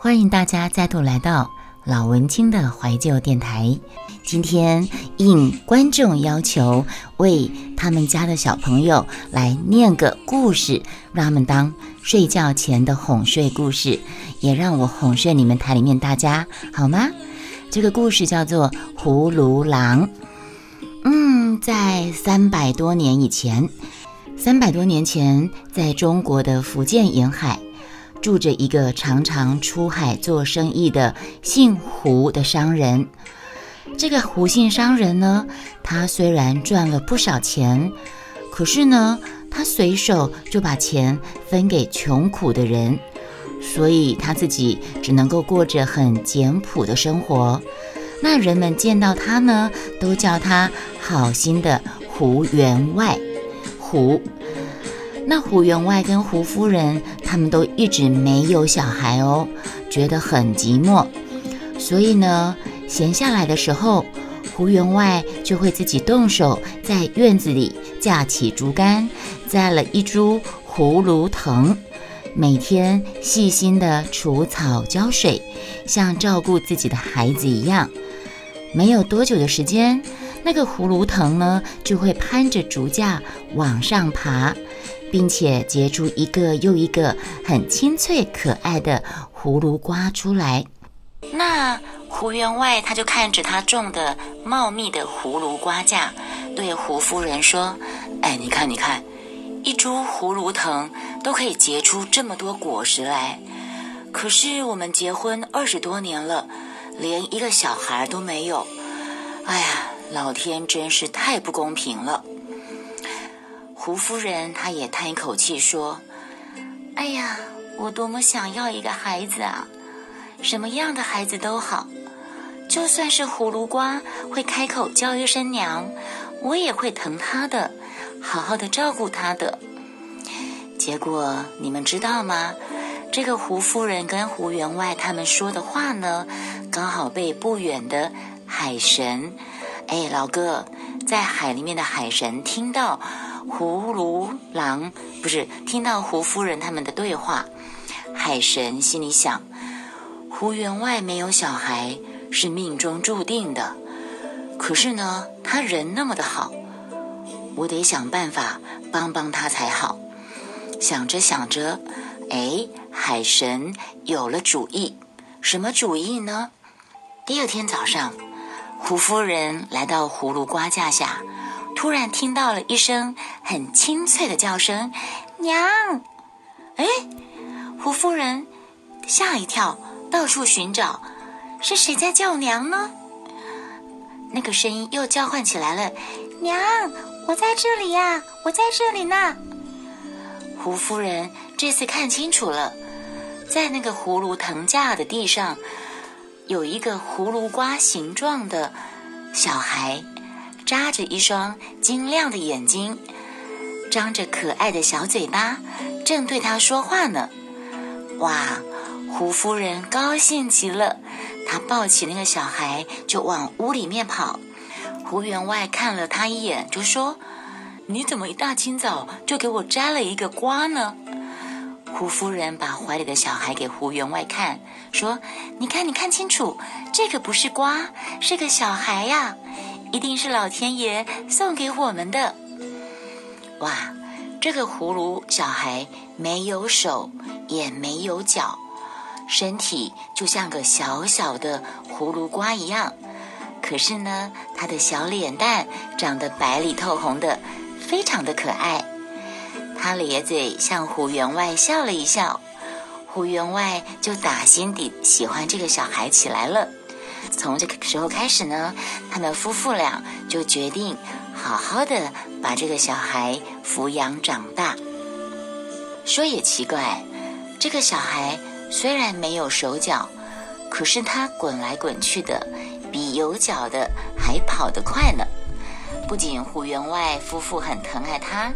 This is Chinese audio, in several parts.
欢迎大家再度来到老文青的怀旧电台。今天应观众要求，为他们家的小朋友来念个故事，让他们当睡觉前的哄睡故事，也让我哄睡你们台里面大家，好吗？这个故事叫做《葫芦郎》。嗯，在三百多年以前，三百多年前，在中国的福建沿海。住着一个常常出海做生意的姓胡的商人。这个胡姓商人呢，他虽然赚了不少钱，可是呢，他随手就把钱分给穷苦的人，所以他自己只能够过着很简朴的生活。那人们见到他呢，都叫他好心的胡员外。胡。那胡员外跟胡夫人他们都一直没有小孩哦，觉得很寂寞，所以呢，闲下来的时候，胡员外就会自己动手在院子里架起竹竿，栽了一株葫芦藤，每天细心的除草浇水，像照顾自己的孩子一样。没有多久的时间，那个葫芦藤呢就会攀着竹架往上爬。并且结出一个又一个很清脆可爱的葫芦瓜出来。那胡员外他就看着他种的茂密的葫芦瓜架，对胡夫人说：“哎，你看，你看，一株葫芦藤都可以结出这么多果实来。可是我们结婚二十多年了，连一个小孩都没有。哎呀，老天真是太不公平了。”胡夫人，她也叹一口气说：“哎呀，我多么想要一个孩子啊！什么样的孩子都好，就算是葫芦瓜会开口叫一声娘，我也会疼他的，好好的照顾他的。结果你们知道吗？这个胡夫人跟胡员外他们说的话呢，刚好被不远的海神，哎，老哥，在海里面的海神听到。”葫芦郎不是听到胡夫人他们的对话，海神心里想：胡员外没有小孩是命中注定的。可是呢，他人那么的好，我得想办法帮帮他才好。想着想着，哎，海神有了主意。什么主意呢？第二天早上，胡夫人来到葫芦瓜架下。突然听到了一声很清脆的叫声，“娘！”哎，胡夫人吓一跳，到处寻找，是谁在叫娘呢？那个声音又叫唤起来了，“娘，我在这里呀，我在这里呢。”胡夫人这次看清楚了，在那个葫芦藤架的地上，有一个葫芦瓜形状的小孩。扎着一双晶亮的眼睛，张着可爱的小嘴巴，正对他说话呢。哇，胡夫人高兴极了，她抱起那个小孩就往屋里面跑。胡员外看了他一眼，就说：“你怎么一大清早就给我摘了一个瓜呢？”胡夫人把怀里的小孩给胡员外看，说：“你看，你看清楚，这个不是瓜，是个小孩呀。”一定是老天爷送给我们的。哇，这个葫芦小孩没有手，也没有脚，身体就像个小小的葫芦瓜一样。可是呢，他的小脸蛋长得白里透红的，非常的可爱。他咧嘴向胡员外笑了一笑，胡员外就打心底喜欢这个小孩起来了。从这个时候开始呢，他们夫妇俩就决定好好的把这个小孩抚养长大。说也奇怪，这个小孩虽然没有手脚，可是他滚来滚去的，比有脚的还跑得快呢。不仅胡员外夫妇很疼爱他，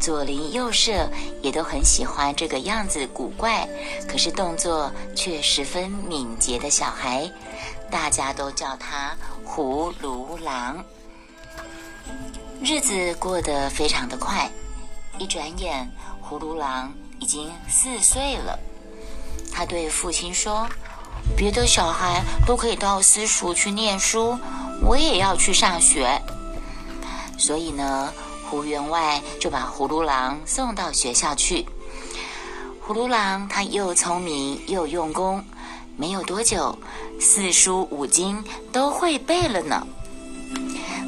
左邻右舍也都很喜欢这个样子古怪，可是动作却十分敏捷的小孩。大家都叫他葫芦郎。日子过得非常的快，一转眼，葫芦郎已经四岁了。他对父亲说：“别的小孩都可以到私塾去念书，我也要去上学。”所以呢，胡员外就把葫芦郎送到学校去。葫芦郎他又聪明又用功，没有多久，四书五经都会背了呢。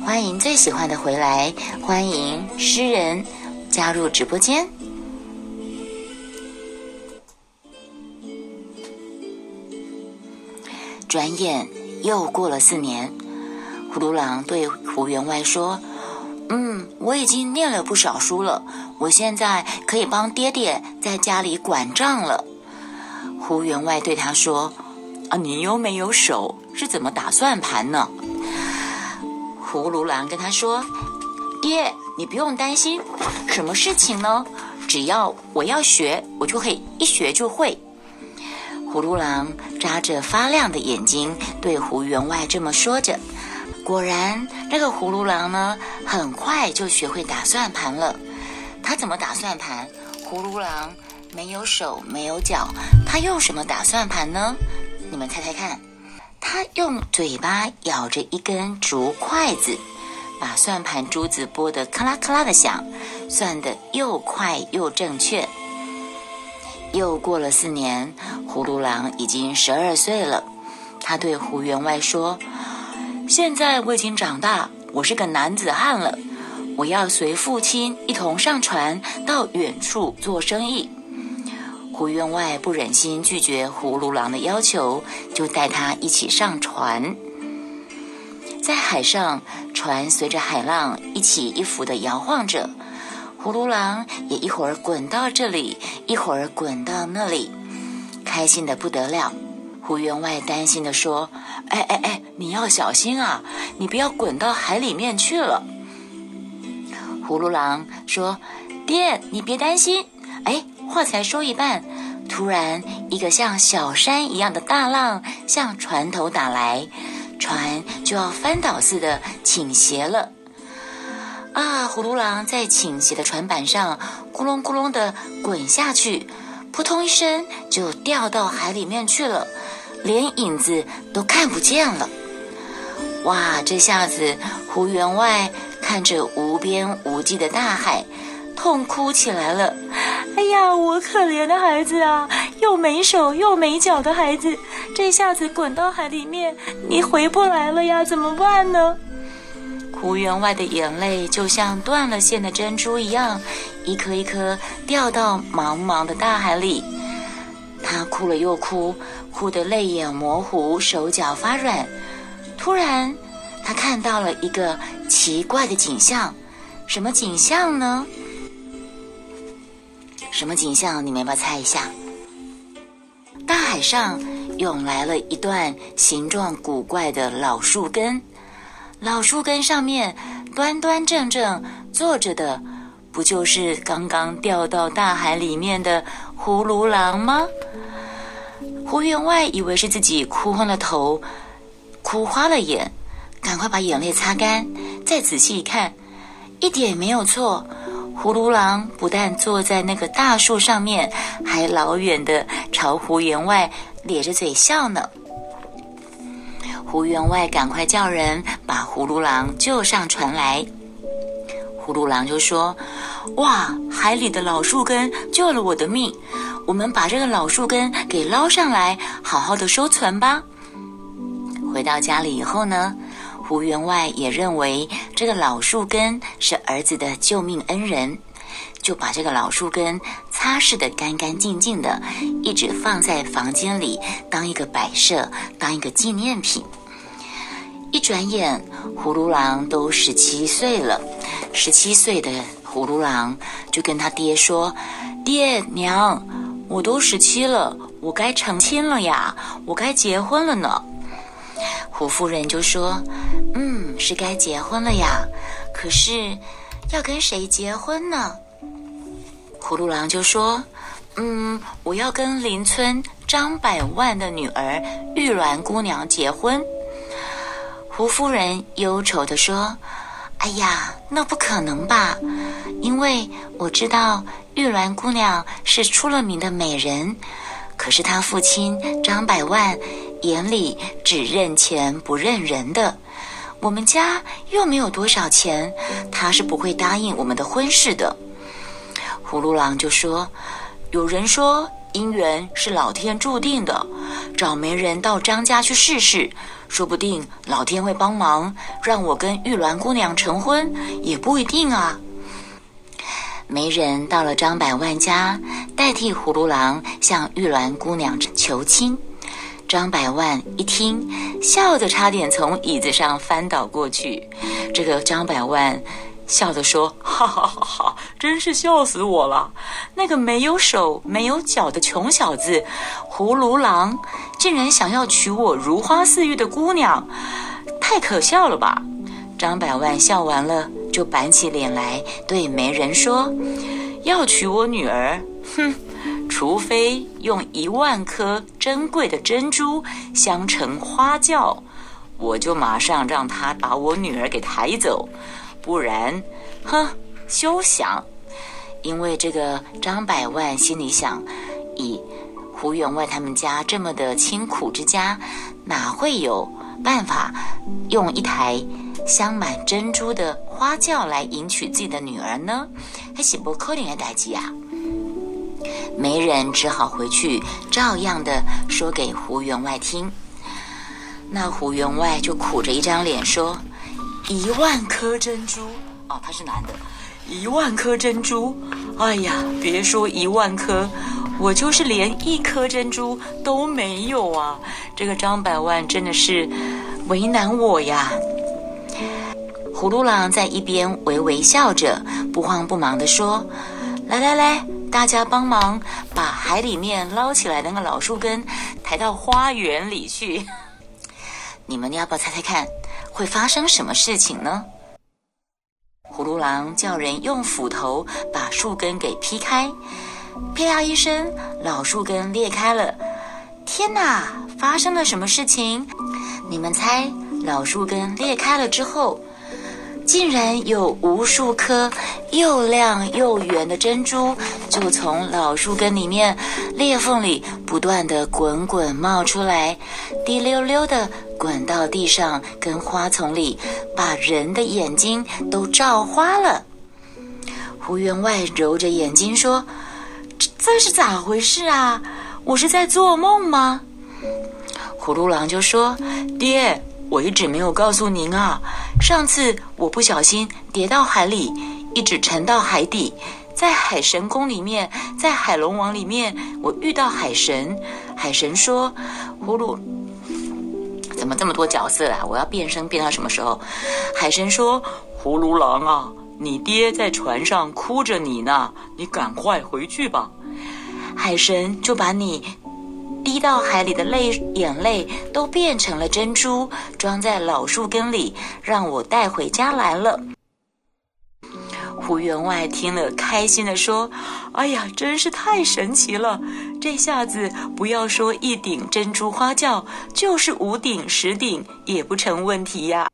欢迎最喜欢的回来，欢迎诗人加入直播间。转眼又过了四年，葫芦郎对胡员外说：“嗯，我已经念了不少书了，我现在可以帮爹爹在家里管账了。”胡员外对他说：“啊，你又没有手，是怎么打算盘呢？”葫芦郎跟他说：“爹，你不用担心，什么事情呢？只要我要学，我就可以一学就会。”葫芦郎眨着发亮的眼睛对胡员外这么说着。果然，那个葫芦郎呢，很快就学会打算盘了。他怎么打算盘？葫芦郎没有手，没有脚，他用什么打算盘呢？你们猜猜看。他用嘴巴咬着一根竹筷子，把算盘珠子拨得咔啦咔啦的响，算得又快又正确。又过了四年，葫芦郎已经十二岁了。他对胡员外说：“现在我已经长大，我是个男子汉了。我要随父亲一同上船到远处做生意。”胡员外不忍心拒绝葫芦郎的要求，就带他一起上船。在海上，船随着海浪一起一伏的摇晃着。葫芦郎也一会儿滚到这里，一会儿滚到那里，开心的不得了。胡员外担心的说：“哎哎哎，你要小心啊，你不要滚到海里面去了。”葫芦郎说：“爹，你别担心。”哎，话才说一半，突然一个像小山一样的大浪向船头打来，船就要翻倒似的倾斜了。啊！葫芦郎在倾斜的船板上咕隆咕隆的滚下去，扑通一声就掉到海里面去了，连影子都看不见了。哇！这下子胡员外看着无边无际的大海，痛哭起来了。哎呀，我可怜的孩子啊，又没手又没脚的孩子，这下子滚到海里面，你回不来了呀，怎么办呢？胡员外的眼泪就像断了线的珍珠一样，一颗一颗掉到茫茫的大海里。他哭了又哭，哭得泪眼模糊，手脚发软。突然，他看到了一个奇怪的景象。什么景象呢？什么景象？你们要不要猜一下？大海上涌来了一段形状古怪的老树根。老树根上面端端正正坐着的，不就是刚刚掉到大海里面的葫芦郎吗？胡员外以为是自己哭昏了头，哭花了眼，赶快把眼泪擦干，再仔细一看，一点没有错。葫芦郎不但坐在那个大树上面，还老远的朝胡员外咧着嘴笑呢。胡员外赶快叫人把葫芦郎救上船来。葫芦郎就说：“哇，海里的老树根救了我的命，我们把这个老树根给捞上来，好好的收存吧。”回到家里以后呢，胡员外也认为这个老树根是儿子的救命恩人，就把这个老树根擦拭的干干净净的，一直放在房间里当一个摆设，当一个纪念品。一转眼，葫芦郎都十七岁了。十七岁的葫芦郎就跟他爹说：“爹娘，我都十七了，我该成亲了呀，我该结婚了呢。”胡夫人就说：“，是该结婚了呀，可是要跟谁结婚呢？”葫芦郎就说：“嗯，我要跟邻村张百万的女儿玉鸾姑娘结婚。”胡夫人忧愁地说：“哎呀，那不可能吧？因为我知道玉鸾姑娘是出了名的美人，可是她父亲张百万眼里只认钱不认人的，我们家又没有多少钱，他是不会答应我们的婚事的。葫芦郎就说：“有人说姻缘是老天注定的，找媒人到张家去试试，说不定老天会帮忙，让我跟玉兰姑娘成婚，也不一定啊。”媒人到了张百万家，代替葫芦郎向玉兰姑娘求亲。张百万一听，笑得差点从椅子上翻倒过去。这个张百万笑着说：“哈哈哈哈，真是笑死我了！那个没有手没有脚的穷小子，葫芦郎，竟然想要娶我如花似玉的姑娘，太可笑了吧！”张百万笑完了。就板起脸来对媒人说：“要娶我女儿，哼，除非用一万颗珍贵的珍珠镶成花轿，我就马上让他把我女儿给抬走；不然，哼，休想！因为这个张百万心里想，以胡员外他们家这么的清苦之家，哪会有办法用一台？”镶满珍珠的花轿来迎娶自己的女儿呢，还是不可能的代际啊！媒人只好回去，照样的说给胡员外听。那胡员外就苦着一张脸说：“一万颗珍珠哦，他是男的，一万颗珍珠，哎呀，别说一万颗，我就是连一颗珍珠都没有啊！这个张百万真的是为难我呀。”葫芦郎在一边微微笑着，不慌不忙地说：“来来来，大家帮忙把海里面捞起来的那个老树根抬到花园里去。你们要不要猜猜看，会发生什么事情呢？”葫芦郎叫人用斧头把树根给劈开，啪啦一声，老树根裂开了。天哪，发生了什么事情？你们猜，老树根裂开了之后？竟然有无数颗又亮又圆的珍珠，就从老树根里面裂缝里不断的滚滚冒出来，滴溜溜的滚到地上跟花丛里，把人的眼睛都照花了。胡员外揉着眼睛说：“这这是咋回事啊？我是在做梦吗？”葫芦郎就说：“爹。”我一直没有告诉您啊，上次我不小心跌到海里，一直沉到海底，在海神宫里面，在海龙王里面，我遇到海神，海神说：“葫芦，怎么这么多角色啊？我要变身变到什么时候？”海神说：“葫芦郎啊，你爹在船上哭着你呢，你赶快回去吧。”海神就把你。滴到海里的泪眼泪都变成了珍珠，装在老树根里，让我带回家来了。胡员外听了，开心的说：“哎呀，真是太神奇了！这下子不要说一顶珍珠花轿，就是五顶十顶也不成问题呀。”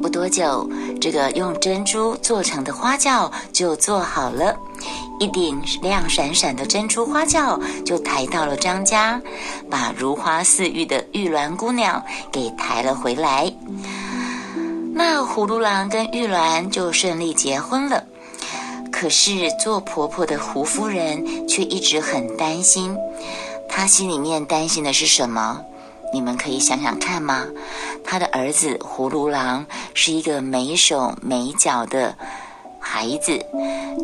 不多久，这个用珍珠做成的花轿就做好了。一顶亮闪闪的珍珠花轿就抬到了张家，把如花似玉的玉鸾姑娘给抬了回来。那葫芦郎跟玉鸾就顺利结婚了。可是做婆婆的胡夫人却一直很担心，她心里面担心的是什么？你们可以想想看吗？他的儿子葫芦郎是一个没手没脚的。孩子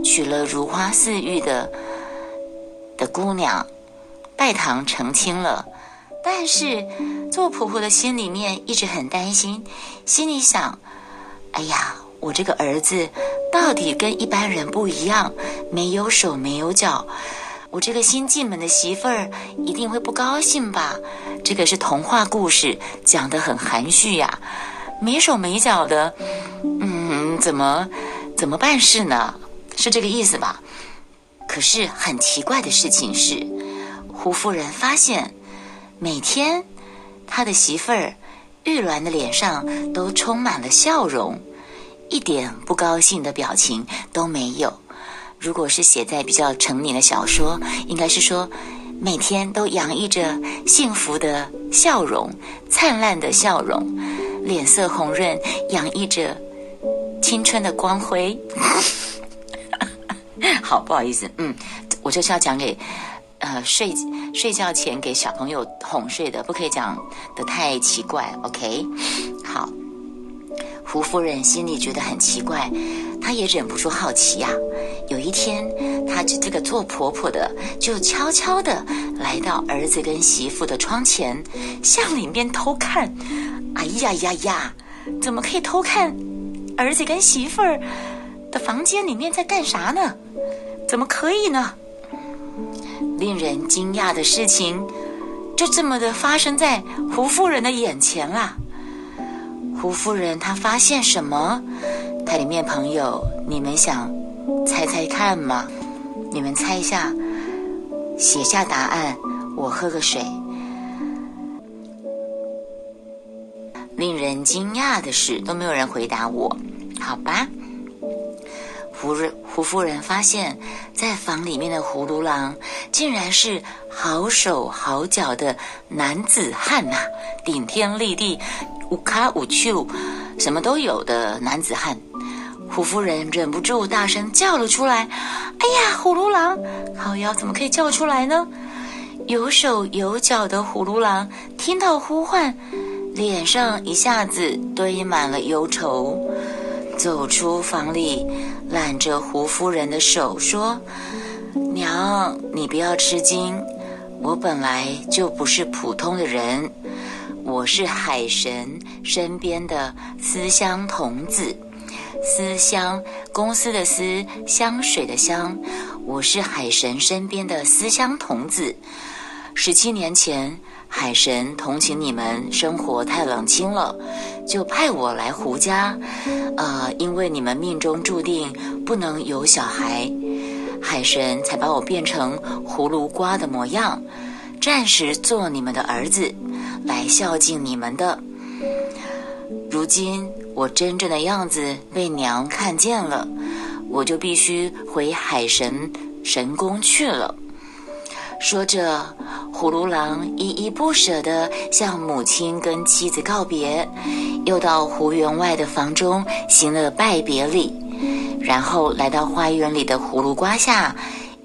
娶了如花似玉的的姑娘，拜堂成亲了。但是做婆婆的心里面一直很担心，心里想：哎呀，我这个儿子到底跟一般人不一样，没有手没有脚，我这个新进门的媳妇儿一定会不高兴吧？这个是童话故事，讲的很含蓄呀，没手没脚的，嗯，怎么？怎么办事呢？是这个意思吧？可是很奇怪的事情是，胡夫人发现，每天他的媳妇儿玉鸾的脸上都充满了笑容，一点不高兴的表情都没有。如果是写在比较成年的小说，应该是说，每天都洋溢着幸福的笑容，灿烂的笑容，脸色红润，洋溢着青春的光辉。好，不好意思，嗯，我就是要讲给呃睡睡觉前给小朋友哄睡的，不可以讲的太奇怪，OK？好，胡夫人心里觉得很奇怪，她也忍不住好奇呀。有一天，她这这个做婆婆的就悄悄的来到儿子跟媳妇的窗前，向里面偷看。哎呀呀呀，怎么可以偷看儿子跟媳妇儿的房间里面在干啥呢？怎么可以呢？令人惊讶的事情就这么的发生在胡夫人的眼前啦。胡夫人她发现什么？她里面朋友，你们想猜猜看吗？你们猜一下，写下答案，我喝个水。令人惊讶的是，都没有人回答我，好吧？胡人胡夫人发现，在房里面的葫芦郎竟然是好手好脚的男子汉呐，顶天立地，五卡五丘，什么都有的男子汉。胡夫人忍不住大声叫了出来：“哎呀，葫芦郎！好呀，怎么可以叫出来呢？”有手有脚的葫芦郎听到呼唤，脸上一下子堆满了忧愁。走出房里，揽着胡夫人的手说：“娘，你不要吃惊，我本来就不是普通的人，我是海神身边的思乡童子。思乡，公司的思，香水的香，我是海神身边的思乡童子。十七年前。”海神同情你们生活太冷清了，就派我来胡家。呃，因为你们命中注定不能有小孩，海神才把我变成葫芦瓜的模样，暂时做你们的儿子，来孝敬你们的。如今我真正的样子被娘看见了，我就必须回海神神宫去了。说着，葫芦郎依依不舍地向母亲跟妻子告别，又到胡员外的房中行了拜别礼，然后来到花园里的葫芦瓜下，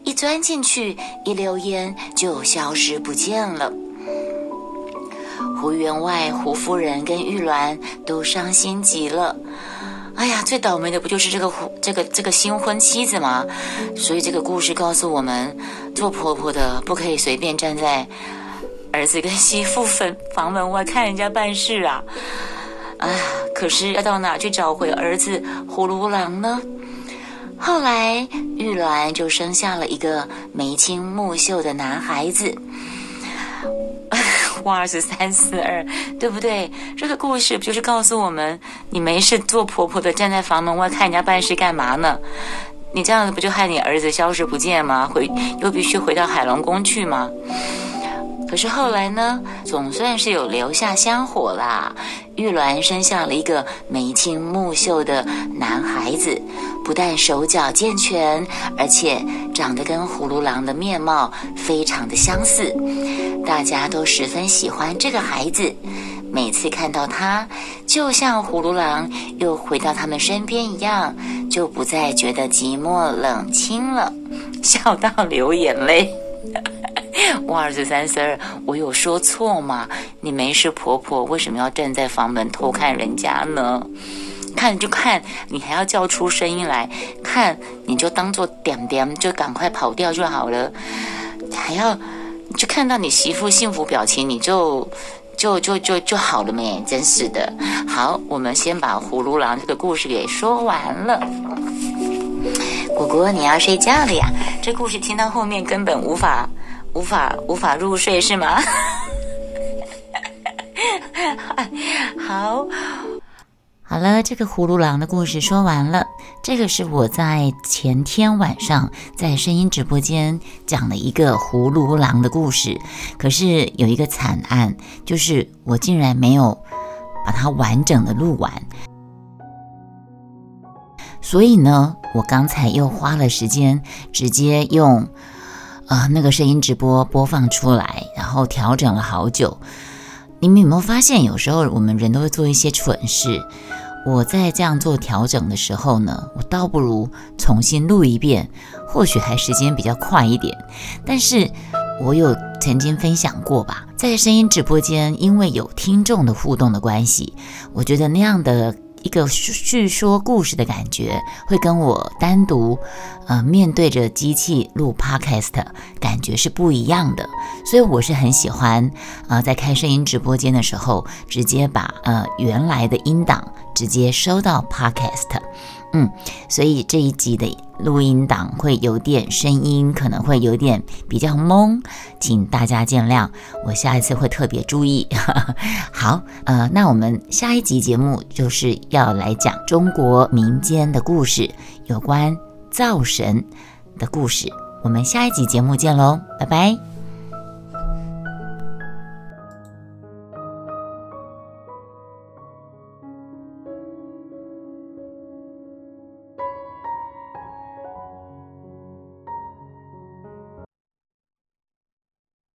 一钻进去，一溜烟就消失不见了。胡员外、胡夫人跟玉鸾都伤心极了。哎呀，最倒霉的不就是这个胡这个这个新婚妻子吗？所以这个故事告诉我们，做婆婆的不可以随便站在儿子跟媳妇房房门外看人家办事啊！哎呀，可是要到哪去找回儿子葫芦郎呢？后来玉鸾就生下了一个眉清目秀的男孩子。二十三四二，对不对？这个故事不就是告诉我们，你没事做婆婆的站在房门外看人家办事干嘛呢？你这样子不就害你儿子消失不见吗？回又必须回到海龙宫去吗？可是后来呢，总算是有留下香火啦。玉鸾生下了一个眉清目秀的男孩子，不但手脚健全，而且长得跟葫芦郎的面貌非常的相似，大家都十分喜欢这个孩子。每次看到他，就像葫芦郎又回到他们身边一样，就不再觉得寂寞冷清了，笑到流眼泪。我二十三十二，我有说错吗？你没事，婆婆为什么要站在房门偷看人家呢？看就看，你还要叫出声音来看，你就当做点点，就赶快跑掉就好了。还要就看到你媳妇幸福表情，你就就就就就好了没？真是的。好，我们先把葫芦郎这个故事给说完了。果果，你要睡觉了呀？这故事听到后面根本无法。无法无法入睡是吗？好，好了，这个葫芦郎的故事说完了。这个是我在前天晚上在声音直播间讲了一个葫芦郎的故事，可是有一个惨案，就是我竟然没有把它完整的录完，所以呢，我刚才又花了时间直接用。啊，那个声音直播播放出来，然后调整了好久。你们有没有发现，有时候我们人都会做一些蠢事？我在这样做调整的时候呢，我倒不如重新录一遍，或许还时间比较快一点。但是我有曾经分享过吧，在声音直播间，因为有听众的互动的关系，我觉得那样的。一个叙说故事的感觉，会跟我单独，呃，面对着机器录 podcast 感觉是不一样的。所以我是很喜欢，呃，在开声音直播间的时候，直接把呃原来的音档直接收到 podcast。嗯，所以这一集的录音档会有点声音，可能会有点比较懵，请大家见谅。我下一次会特别注意。好，呃，那我们下一集节目就是要来讲中国民间的故事，有关灶神的故事。我们下一集节目见喽，拜拜。